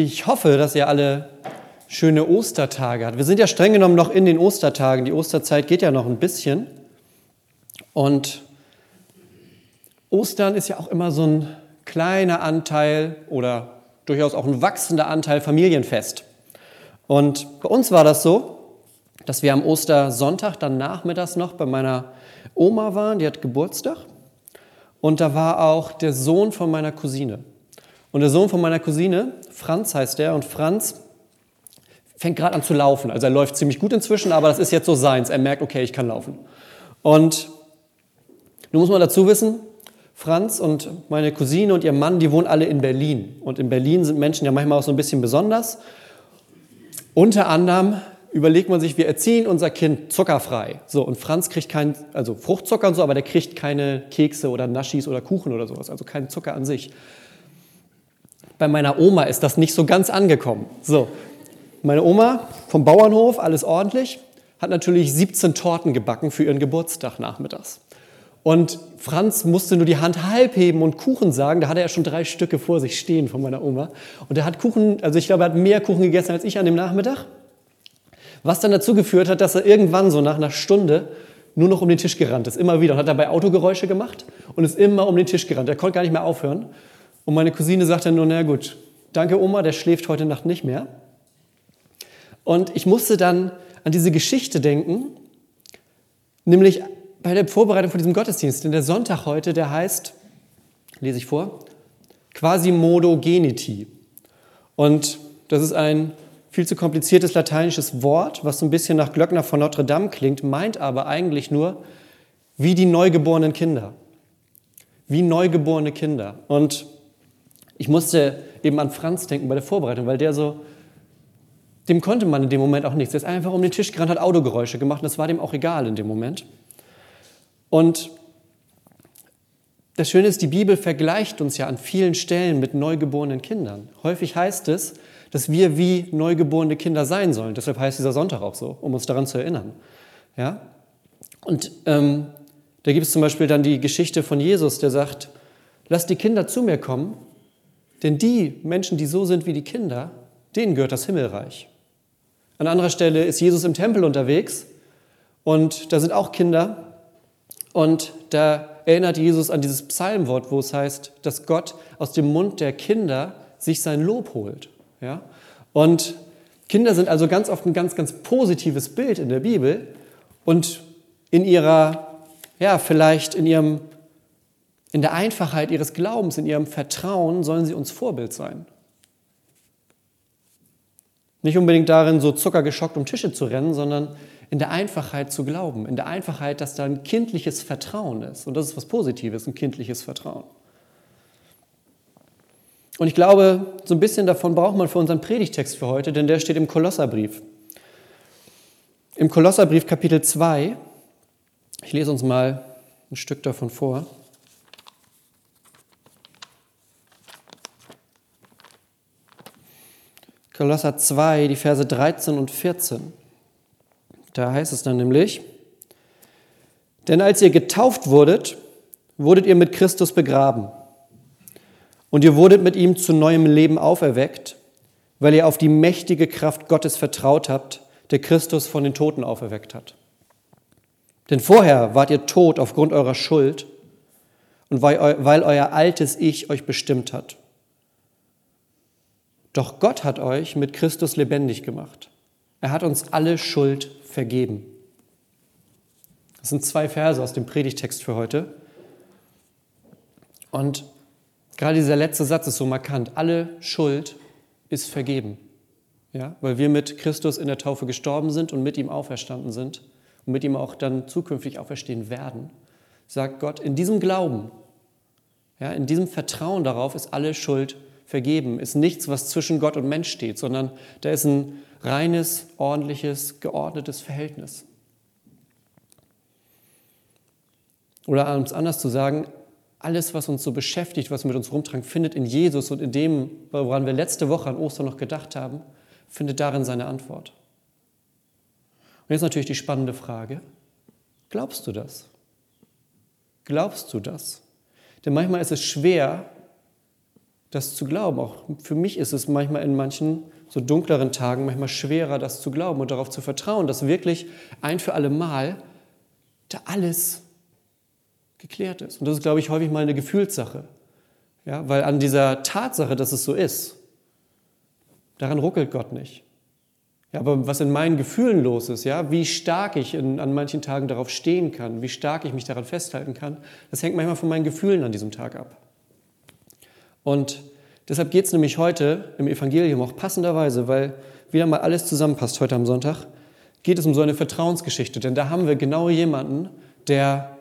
Ich hoffe, dass ihr alle schöne Ostertage habt. Wir sind ja streng genommen noch in den Ostertagen. Die Osterzeit geht ja noch ein bisschen. Und Ostern ist ja auch immer so ein kleiner Anteil oder durchaus auch ein wachsender Anteil Familienfest. Und bei uns war das so, dass wir am Ostersonntag dann nachmittags noch bei meiner Oma waren, die hat Geburtstag. Und da war auch der Sohn von meiner Cousine. Und der Sohn von meiner Cousine, Franz heißt der, und Franz fängt gerade an zu laufen. Also er läuft ziemlich gut inzwischen, aber das ist jetzt so seins. Er merkt, okay, ich kann laufen. Und nun muss man dazu wissen, Franz und meine Cousine und ihr Mann, die wohnen alle in Berlin. Und in Berlin sind Menschen ja manchmal auch so ein bisschen besonders. Unter anderem überlegt man sich, wir erziehen unser Kind zuckerfrei. So, und Franz kriegt keinen, also Fruchtzucker und so, aber der kriegt keine Kekse oder Naschis oder Kuchen oder sowas, also keinen Zucker an sich. Bei meiner Oma ist das nicht so ganz angekommen. So, meine Oma vom Bauernhof, alles ordentlich, hat natürlich 17 Torten gebacken für ihren Geburtstag nachmittags. Und Franz musste nur die Hand halb heben und Kuchen sagen. Da hatte er schon drei Stücke vor sich stehen von meiner Oma. Und er hat Kuchen, also ich glaube, er hat mehr Kuchen gegessen als ich an dem Nachmittag. Was dann dazu geführt hat, dass er irgendwann so nach einer Stunde nur noch um den Tisch gerannt ist, immer wieder. Und hat dabei Autogeräusche gemacht und ist immer um den Tisch gerannt. Er konnte gar nicht mehr aufhören. Und meine Cousine sagte nur, na gut, danke Oma, der schläft heute Nacht nicht mehr. Und ich musste dann an diese Geschichte denken, nämlich bei der Vorbereitung von diesem Gottesdienst. Denn der Sonntag heute, der heißt, lese ich vor, Quasimodo Geniti. Und das ist ein viel zu kompliziertes lateinisches Wort, was so ein bisschen nach Glöckner von Notre Dame klingt, meint aber eigentlich nur wie die neugeborenen Kinder. Wie neugeborene Kinder. Und ich musste eben an Franz denken bei der Vorbereitung, weil der so, dem konnte man in dem Moment auch nichts. Der ist einfach um den Tisch gerannt, hat Autogeräusche gemacht und das war dem auch egal in dem Moment. Und das Schöne ist, die Bibel vergleicht uns ja an vielen Stellen mit neugeborenen Kindern. Häufig heißt es, dass wir wie neugeborene Kinder sein sollen. Deshalb heißt dieser Sonntag auch so, um uns daran zu erinnern. Ja? Und ähm, da gibt es zum Beispiel dann die Geschichte von Jesus, der sagt, lasst die Kinder zu mir kommen, denn die Menschen, die so sind wie die Kinder, denen gehört das Himmelreich. An anderer Stelle ist Jesus im Tempel unterwegs und da sind auch Kinder und da erinnert Jesus an dieses Psalmwort, wo es heißt, dass Gott aus dem Mund der Kinder sich sein Lob holt. Ja? Und Kinder sind also ganz oft ein ganz, ganz positives Bild in der Bibel und in ihrer, ja, vielleicht in ihrem, in der Einfachheit ihres Glaubens, in ihrem Vertrauen sollen sie uns Vorbild sein. Nicht unbedingt darin, so zuckergeschockt um Tische zu rennen, sondern in der Einfachheit zu glauben, in der Einfachheit, dass da ein kindliches Vertrauen ist. Und das ist was Positives, ein kindliches Vertrauen. Und ich glaube, so ein bisschen davon braucht man für unseren Predigtext für heute, denn der steht im Kolosserbrief. Im Kolosserbrief Kapitel 2, ich lese uns mal ein Stück davon vor. Kolosser 2, die Verse 13 und 14. Da heißt es dann nämlich, denn als ihr getauft wurdet, wurdet ihr mit Christus begraben. Und ihr wurdet mit ihm zu neuem Leben auferweckt, weil ihr auf die mächtige Kraft Gottes vertraut habt, der Christus von den Toten auferweckt hat. Denn vorher wart ihr tot aufgrund eurer Schuld und weil euer altes Ich euch bestimmt hat. Doch Gott hat euch mit Christus lebendig gemacht. Er hat uns alle Schuld vergeben. Das sind zwei Verse aus dem Predigtext für heute. Und gerade dieser letzte Satz ist so markant. Alle Schuld ist vergeben. Ja, weil wir mit Christus in der Taufe gestorben sind und mit ihm auferstanden sind und mit ihm auch dann zukünftig auferstehen werden, sagt Gott, in diesem Glauben, ja, in diesem Vertrauen darauf ist alle Schuld vergeben, ist nichts, was zwischen Gott und Mensch steht, sondern da ist ein reines, ordentliches, geordnetes Verhältnis. Oder um es anders zu sagen, alles, was uns so beschäftigt, was mit uns rumtragen, findet in Jesus und in dem, woran wir letzte Woche an Ostern noch gedacht haben, findet darin seine Antwort. Und jetzt natürlich die spannende Frage, glaubst du das? Glaubst du das? Denn manchmal ist es schwer, das zu glauben. Auch für mich ist es manchmal in manchen so dunkleren Tagen manchmal schwerer, das zu glauben und darauf zu vertrauen, dass wirklich ein für alle Mal da alles geklärt ist. Und das ist, glaube ich, häufig mal eine Gefühlssache. Ja, weil an dieser Tatsache, dass es so ist, daran ruckelt Gott nicht. Ja, aber was in meinen Gefühlen los ist, ja, wie stark ich in, an manchen Tagen darauf stehen kann, wie stark ich mich daran festhalten kann, das hängt manchmal von meinen Gefühlen an diesem Tag ab. Und deshalb geht es nämlich heute im Evangelium auch passenderweise, weil wieder mal alles zusammenpasst heute am Sonntag, geht es um so eine Vertrauensgeschichte. Denn da haben wir genau jemanden, der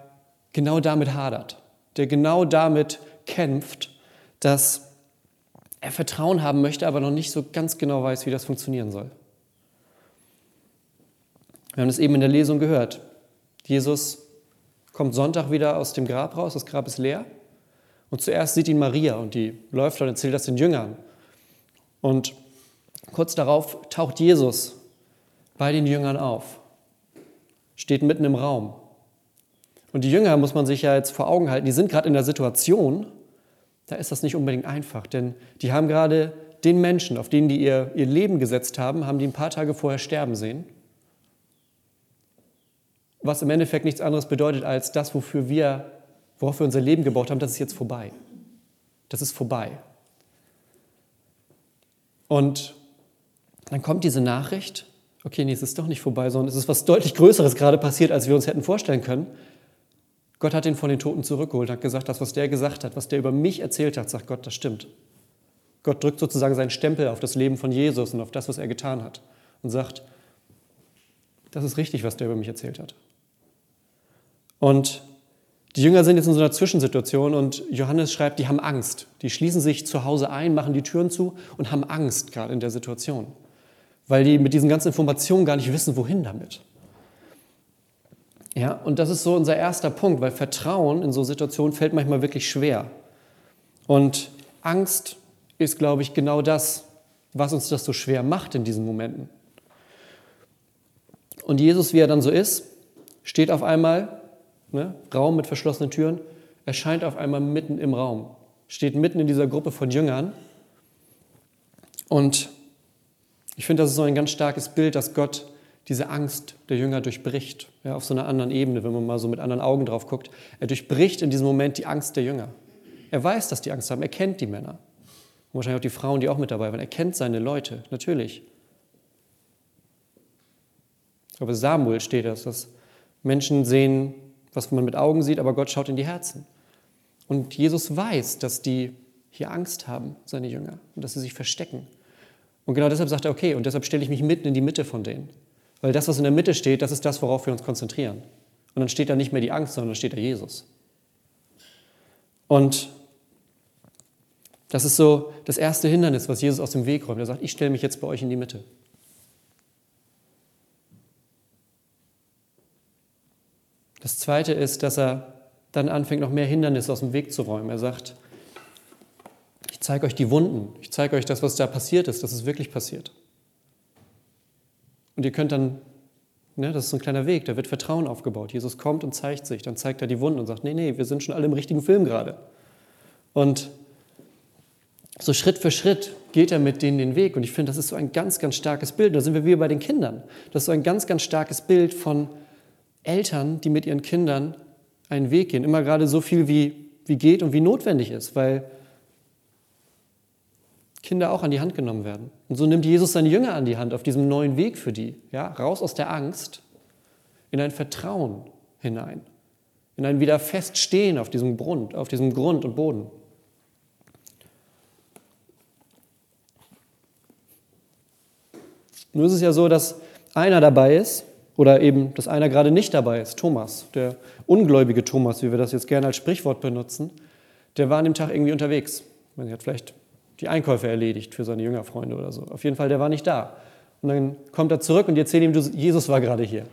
genau damit hadert, der genau damit kämpft, dass er Vertrauen haben möchte, aber noch nicht so ganz genau weiß, wie das funktionieren soll. Wir haben es eben in der Lesung gehört. Jesus kommt Sonntag wieder aus dem Grab raus, das Grab ist leer. Und zuerst sieht ihn Maria und die läuft und erzählt das den Jüngern. Und kurz darauf taucht Jesus bei den Jüngern auf, steht mitten im Raum. Und die Jünger muss man sich ja jetzt vor Augen halten, die sind gerade in der Situation, da ist das nicht unbedingt einfach, denn die haben gerade den Menschen, auf den die ihr, ihr Leben gesetzt haben, haben die ein paar Tage vorher sterben sehen. Was im Endeffekt nichts anderes bedeutet als das, wofür wir worauf wir unser Leben gebaut haben, das ist jetzt vorbei. Das ist vorbei. Und dann kommt diese Nachricht, okay, nee, es ist doch nicht vorbei, sondern es ist was deutlich Größeres gerade passiert, als wir uns hätten vorstellen können. Gott hat ihn von den Toten zurückgeholt, hat gesagt, das, was der gesagt hat, was der über mich erzählt hat, sagt Gott, das stimmt. Gott drückt sozusagen seinen Stempel auf das Leben von Jesus und auf das, was er getan hat und sagt, das ist richtig, was der über mich erzählt hat. Und die Jünger sind jetzt in so einer Zwischensituation und Johannes schreibt, die haben Angst. Die schließen sich zu Hause ein, machen die Türen zu und haben Angst gerade in der Situation, weil die mit diesen ganzen Informationen gar nicht wissen, wohin damit. Ja, und das ist so unser erster Punkt, weil Vertrauen in so Situationen fällt manchmal wirklich schwer. Und Angst ist, glaube ich, genau das, was uns das so schwer macht in diesen Momenten. Und Jesus, wie er dann so ist, steht auf einmal ne, Raum mit verschlossenen Türen, erscheint auf einmal mitten im Raum, steht mitten in dieser Gruppe von Jüngern. Und ich finde, das ist so ein ganz starkes Bild, dass Gott diese Angst der Jünger durchbricht, ja, auf so einer anderen Ebene, wenn man mal so mit anderen Augen drauf guckt. Er durchbricht in diesem Moment die Angst der Jünger. Er weiß, dass die Angst haben, er kennt die Männer. Und wahrscheinlich auch die Frauen, die auch mit dabei waren. Er kennt seine Leute, natürlich. Aber Samuel steht das, dass Menschen sehen was man mit Augen sieht, aber Gott schaut in die Herzen. Und Jesus weiß, dass die hier Angst haben, seine Jünger, und dass sie sich verstecken. Und genau deshalb sagt er, okay, und deshalb stelle ich mich mitten in die Mitte von denen. Weil das, was in der Mitte steht, das ist das, worauf wir uns konzentrieren. Und dann steht da nicht mehr die Angst, sondern dann steht da Jesus. Und das ist so das erste Hindernis, was Jesus aus dem Weg räumt. Er sagt, ich stelle mich jetzt bei euch in die Mitte. Das Zweite ist, dass er dann anfängt, noch mehr Hindernisse aus dem Weg zu räumen. Er sagt, ich zeige euch die Wunden, ich zeige euch das, was da passiert ist, dass es wirklich passiert. Und ihr könnt dann, ne, das ist ein kleiner Weg, da wird Vertrauen aufgebaut. Jesus kommt und zeigt sich, dann zeigt er die Wunden und sagt, nee, nee, wir sind schon alle im richtigen Film gerade. Und so Schritt für Schritt geht er mit denen den Weg. Und ich finde, das ist so ein ganz, ganz starkes Bild. Da sind wir wieder bei den Kindern. Das ist so ein ganz, ganz starkes Bild von Eltern, die mit ihren Kindern einen Weg gehen, immer gerade so viel wie, wie geht und wie notwendig ist, weil Kinder auch an die Hand genommen werden. Und so nimmt Jesus seine Jünger an die Hand auf diesem neuen Weg für die, ja, raus aus der Angst in ein Vertrauen hinein, in ein wieder Feststehen auf diesem Grund, auf diesem Grund und Boden. Nur ist es ja so, dass einer dabei ist, oder eben, dass einer gerade nicht dabei ist, Thomas, der ungläubige Thomas, wie wir das jetzt gerne als Sprichwort benutzen, der war an dem Tag irgendwie unterwegs. Er hat vielleicht die Einkäufe erledigt für seine Jüngerfreunde oder so. Auf jeden Fall, der war nicht da. Und dann kommt er zurück und die erzählen ihm, Jesus war gerade hier.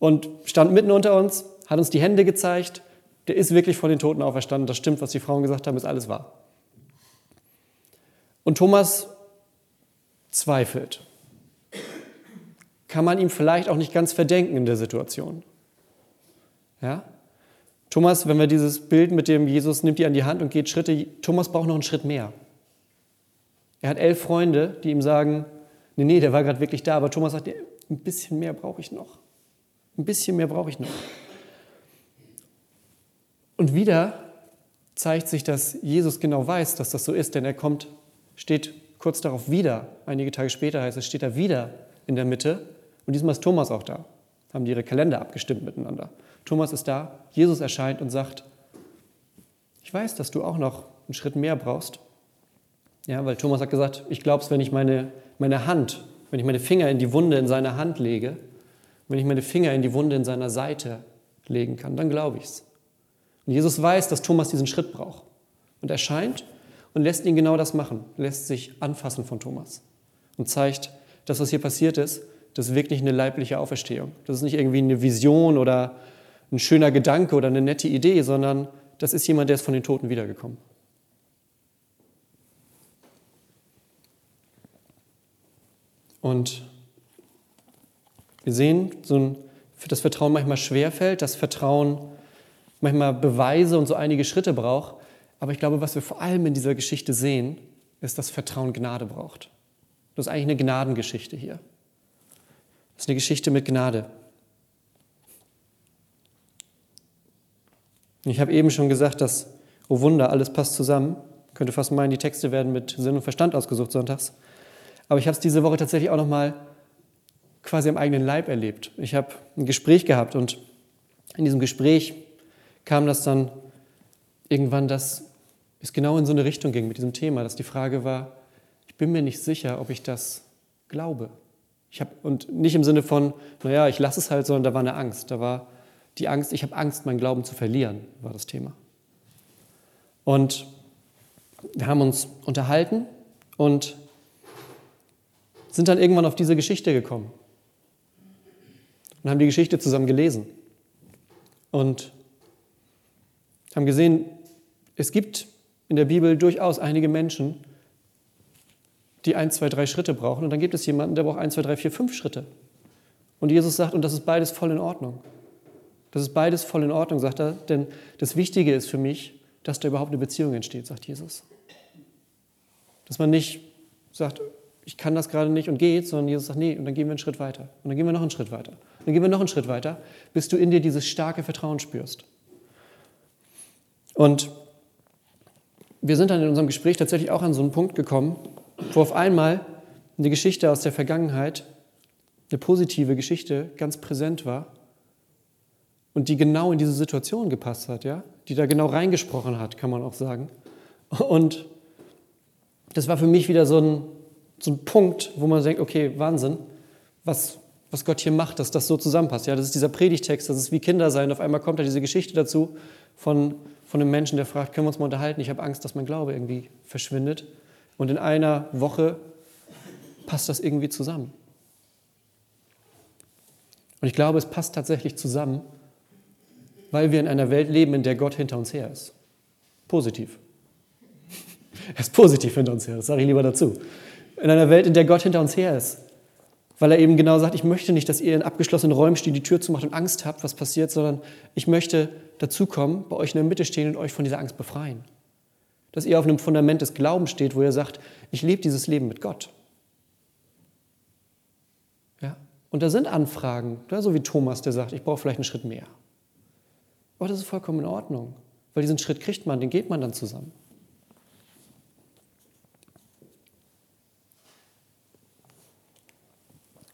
Und stand mitten unter uns, hat uns die Hände gezeigt. Der ist wirklich von den Toten auferstanden. Das stimmt, was die Frauen gesagt haben, ist alles wahr. Und Thomas zweifelt kann man ihm vielleicht auch nicht ganz verdenken in der Situation. Ja? Thomas, wenn wir dieses Bild mit dem Jesus nimmt die an die Hand und geht Schritte, Thomas braucht noch einen Schritt mehr. Er hat elf Freunde, die ihm sagen, nee, nee, der war gerade wirklich da, aber Thomas sagt, ein bisschen mehr brauche ich noch. Ein bisschen mehr brauche ich noch. Und wieder zeigt sich, dass Jesus genau weiß, dass das so ist, denn er kommt, steht kurz darauf wieder, einige Tage später heißt es, steht er wieder in der Mitte und diesmal ist Thomas auch da. Haben die ihre Kalender abgestimmt miteinander. Thomas ist da, Jesus erscheint und sagt, ich weiß, dass du auch noch einen Schritt mehr brauchst. Ja, weil Thomas hat gesagt, ich glaube es, wenn ich meine, meine Hand, wenn ich meine Finger in die Wunde in seiner Hand lege, wenn ich meine Finger in die Wunde in seiner Seite legen kann, dann glaube ich es. Und Jesus weiß, dass Thomas diesen Schritt braucht. Und erscheint und lässt ihn genau das machen, lässt sich anfassen von Thomas und zeigt, dass was hier passiert ist, das ist wirklich eine leibliche Auferstehung. Das ist nicht irgendwie eine Vision oder ein schöner Gedanke oder eine nette Idee, sondern das ist jemand, der ist von den Toten wiedergekommen. Und wir sehen, dass Vertrauen manchmal schwerfällt, dass Vertrauen manchmal Beweise und so einige Schritte braucht. Aber ich glaube, was wir vor allem in dieser Geschichte sehen, ist, dass Vertrauen Gnade braucht. Das ist eigentlich eine Gnadengeschichte hier. Ist eine Geschichte mit Gnade. Ich habe eben schon gesagt, dass, oh Wunder, alles passt zusammen. Ich könnte fast meinen, die Texte werden mit Sinn und Verstand ausgesucht sonntags. Aber ich habe es diese Woche tatsächlich auch noch mal quasi am eigenen Leib erlebt. Ich habe ein Gespräch gehabt und in diesem Gespräch kam das dann irgendwann, dass es genau in so eine Richtung ging mit diesem Thema, dass die Frage war, ich bin mir nicht sicher, ob ich das glaube. Ich hab, und nicht im Sinne von, naja, ich lasse es halt, sondern da war eine Angst. Da war die Angst, ich habe Angst, meinen Glauben zu verlieren, war das Thema. Und wir haben uns unterhalten und sind dann irgendwann auf diese Geschichte gekommen und haben die Geschichte zusammen gelesen und haben gesehen, es gibt in der Bibel durchaus einige Menschen, die ein, zwei, drei Schritte brauchen. Und dann gibt es jemanden, der braucht ein, zwei, drei, vier, fünf Schritte. Und Jesus sagt, und das ist beides voll in Ordnung. Das ist beides voll in Ordnung, sagt er, denn das Wichtige ist für mich, dass da überhaupt eine Beziehung entsteht, sagt Jesus. Dass man nicht sagt, ich kann das gerade nicht und geht, sondern Jesus sagt, nee, und dann gehen wir einen Schritt weiter. Und dann gehen wir noch einen Schritt weiter. Und dann gehen wir noch einen Schritt weiter, bis du in dir dieses starke Vertrauen spürst. Und wir sind dann in unserem Gespräch tatsächlich auch an so einen Punkt gekommen, wo auf einmal eine Geschichte aus der Vergangenheit, eine positive Geschichte, ganz präsent war und die genau in diese Situation gepasst hat, ja, die da genau reingesprochen hat, kann man auch sagen. Und das war für mich wieder so ein, so ein Punkt, wo man denkt, okay, Wahnsinn, was, was Gott hier macht, dass das so zusammenpasst. Ja, das ist dieser Predigtext, das ist wie Kinder sein. Auf einmal kommt da diese Geschichte dazu von, von einem Menschen, der fragt, können wir uns mal unterhalten? Ich habe Angst, dass mein Glaube irgendwie verschwindet. Und in einer Woche passt das irgendwie zusammen. Und ich glaube, es passt tatsächlich zusammen, weil wir in einer Welt leben, in der Gott hinter uns her ist. Positiv. Er ist positiv hinter uns her, das sage ich lieber dazu. In einer Welt, in der Gott hinter uns her ist. Weil er eben genau sagt, ich möchte nicht, dass ihr in abgeschlossenen Räumen steht, die Tür zumacht und Angst habt, was passiert, sondern ich möchte dazukommen, bei euch in der Mitte stehen und euch von dieser Angst befreien. Dass ihr auf einem Fundament des Glaubens steht, wo ihr sagt, ich lebe dieses Leben mit Gott. Ja? Und da sind Anfragen, so wie Thomas, der sagt, ich brauche vielleicht einen Schritt mehr. Aber das ist vollkommen in Ordnung, weil diesen Schritt kriegt man, den geht man dann zusammen.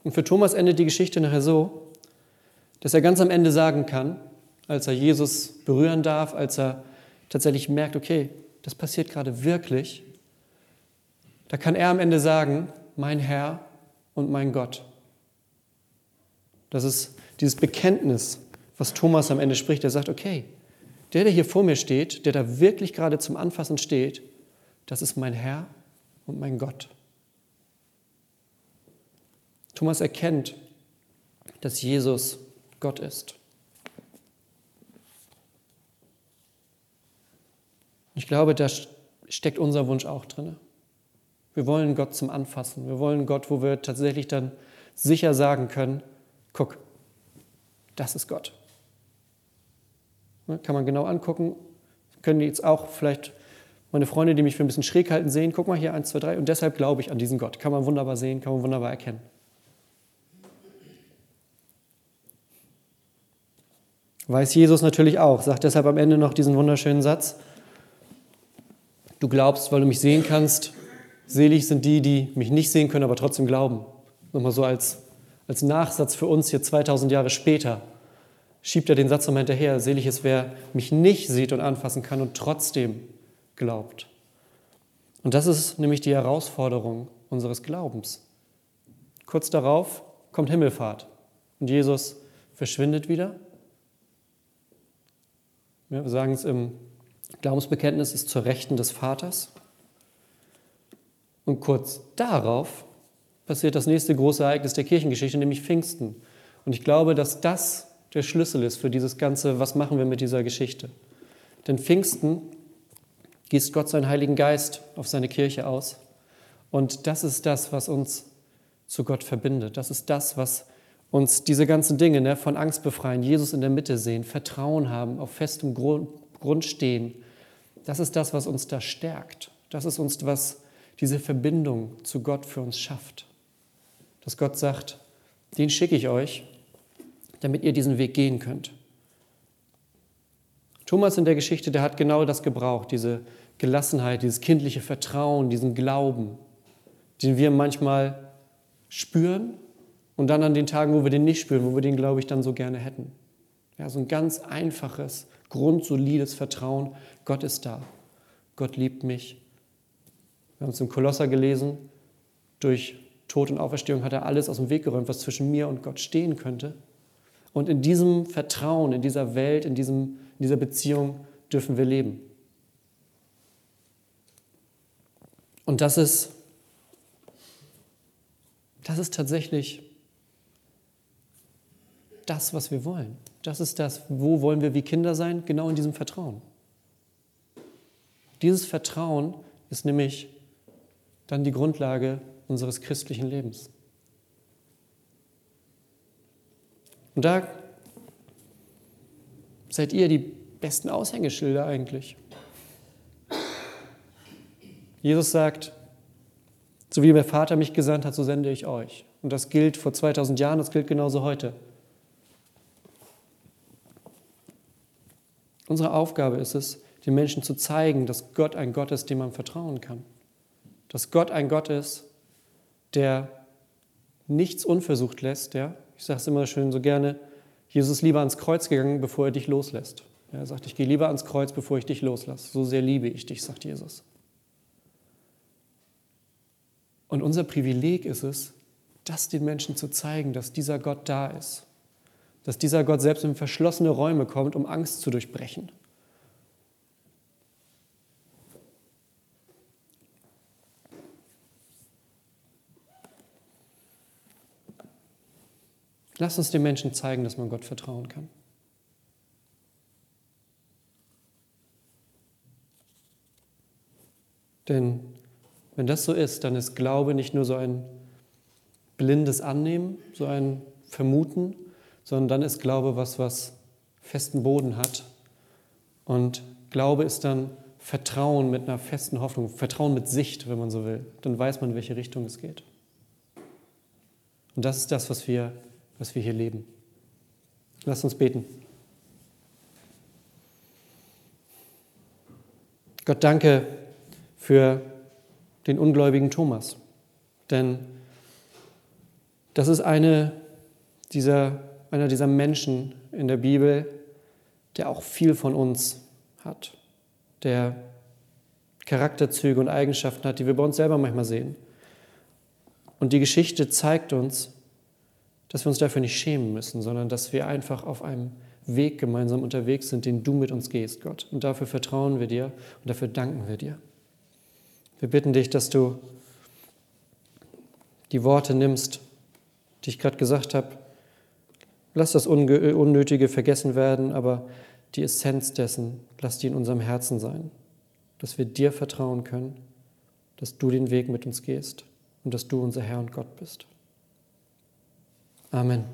Und für Thomas endet die Geschichte nachher so, dass er ganz am Ende sagen kann, als er Jesus berühren darf, als er tatsächlich merkt, okay, das passiert gerade wirklich, da kann er am Ende sagen, mein Herr und mein Gott. Das ist dieses Bekenntnis, was Thomas am Ende spricht. Er sagt, okay, der, der hier vor mir steht, der da wirklich gerade zum Anfassen steht, das ist mein Herr und mein Gott. Thomas erkennt, dass Jesus Gott ist. Ich glaube, da steckt unser Wunsch auch drin. Wir wollen Gott zum Anfassen. Wir wollen Gott, wo wir tatsächlich dann sicher sagen können, guck, das ist Gott. Ne, kann man genau angucken. Können jetzt auch vielleicht meine Freunde, die mich für ein bisschen schräg halten, sehen, guck mal hier, eins, zwei, drei. Und deshalb glaube ich an diesen Gott. Kann man wunderbar sehen, kann man wunderbar erkennen. Weiß Jesus natürlich auch, sagt deshalb am Ende noch diesen wunderschönen Satz. Du glaubst, weil du mich sehen kannst. Selig sind die, die mich nicht sehen können, aber trotzdem glauben. Nochmal so als, als Nachsatz für uns hier 2000 Jahre später. Schiebt er den Satz nochmal hinterher. Selig ist, wer mich nicht sieht und anfassen kann und trotzdem glaubt. Und das ist nämlich die Herausforderung unseres Glaubens. Kurz darauf kommt Himmelfahrt und Jesus verschwindet wieder. Wir sagen es im Glaubensbekenntnis, ist zur Rechten des Vaters. Und kurz darauf passiert das nächste große Ereignis der Kirchengeschichte, nämlich Pfingsten. Und ich glaube, dass das der Schlüssel ist für dieses Ganze, was machen wir mit dieser Geschichte. Denn Pfingsten gießt Gott seinen Heiligen Geist auf seine Kirche aus. Und das ist das, was uns zu Gott verbindet. Das ist das, was uns diese ganzen Dinge ne, von Angst befreien, Jesus in der Mitte sehen, Vertrauen haben, auf festem Grund, Grund stehen. Das ist das, was uns da stärkt. Das ist uns, was diese Verbindung zu Gott für uns schafft. Dass Gott sagt, den schicke ich euch, damit ihr diesen Weg gehen könnt. Thomas in der Geschichte, der hat genau das gebraucht, diese Gelassenheit, dieses kindliche Vertrauen, diesen Glauben, den wir manchmal spüren und dann an den Tagen, wo wir den nicht spüren, wo wir den, glaube ich, dann so gerne hätten. Ja, so ein ganz einfaches, grundsolides Vertrauen, Gott ist da, Gott liebt mich. Wir haben es im Kolosser gelesen, durch Tod und Auferstehung hat er alles aus dem Weg geräumt, was zwischen mir und Gott stehen könnte. Und in diesem Vertrauen, in dieser Welt, in diesem in dieser Beziehung dürfen wir leben. Und das ist, das ist tatsächlich das, was wir wollen. Das ist das, wo wollen wir wie Kinder sein? Genau in diesem Vertrauen. Dieses Vertrauen ist nämlich dann die Grundlage unseres christlichen Lebens. Und da seid ihr die besten Aushängeschilder eigentlich. Jesus sagt, so wie mein Vater mich gesandt hat, so sende ich euch. Und das gilt vor 2000 Jahren, das gilt genauso heute. Unsere Aufgabe ist es, den Menschen zu zeigen, dass Gott ein Gott ist, dem man vertrauen kann. Dass Gott ein Gott ist, der nichts unversucht lässt. Ja? Ich sage es immer schön so gerne, Jesus ist lieber ans Kreuz gegangen, bevor er dich loslässt. Er sagt, ich gehe lieber ans Kreuz, bevor ich dich loslasse. So sehr liebe ich dich, sagt Jesus. Und unser Privileg ist es, das den Menschen zu zeigen, dass dieser Gott da ist. Dass dieser Gott selbst in verschlossene Räume kommt, um Angst zu durchbrechen. Lass uns den Menschen zeigen, dass man Gott vertrauen kann. Denn wenn das so ist, dann ist Glaube nicht nur so ein blindes Annehmen, so ein Vermuten, sondern dann ist Glaube was, was festen Boden hat. Und Glaube ist dann Vertrauen mit einer festen Hoffnung, Vertrauen mit Sicht, wenn man so will. Dann weiß man, in welche Richtung es geht. Und das ist das, was wir was wir hier leben. Lasst uns beten. Gott, danke für den ungläubigen Thomas, denn das ist eine dieser, einer dieser Menschen in der Bibel, der auch viel von uns hat, der Charakterzüge und Eigenschaften hat, die wir bei uns selber manchmal sehen. Und die Geschichte zeigt uns, dass wir uns dafür nicht schämen müssen, sondern dass wir einfach auf einem Weg gemeinsam unterwegs sind, den du mit uns gehst, Gott. Und dafür vertrauen wir dir und dafür danken wir dir. Wir bitten dich, dass du die Worte nimmst, die ich gerade gesagt habe. Lass das Unnötige vergessen werden, aber die Essenz dessen, lass die in unserem Herzen sein, dass wir dir vertrauen können, dass du den Weg mit uns gehst und dass du unser Herr und Gott bist. Amen.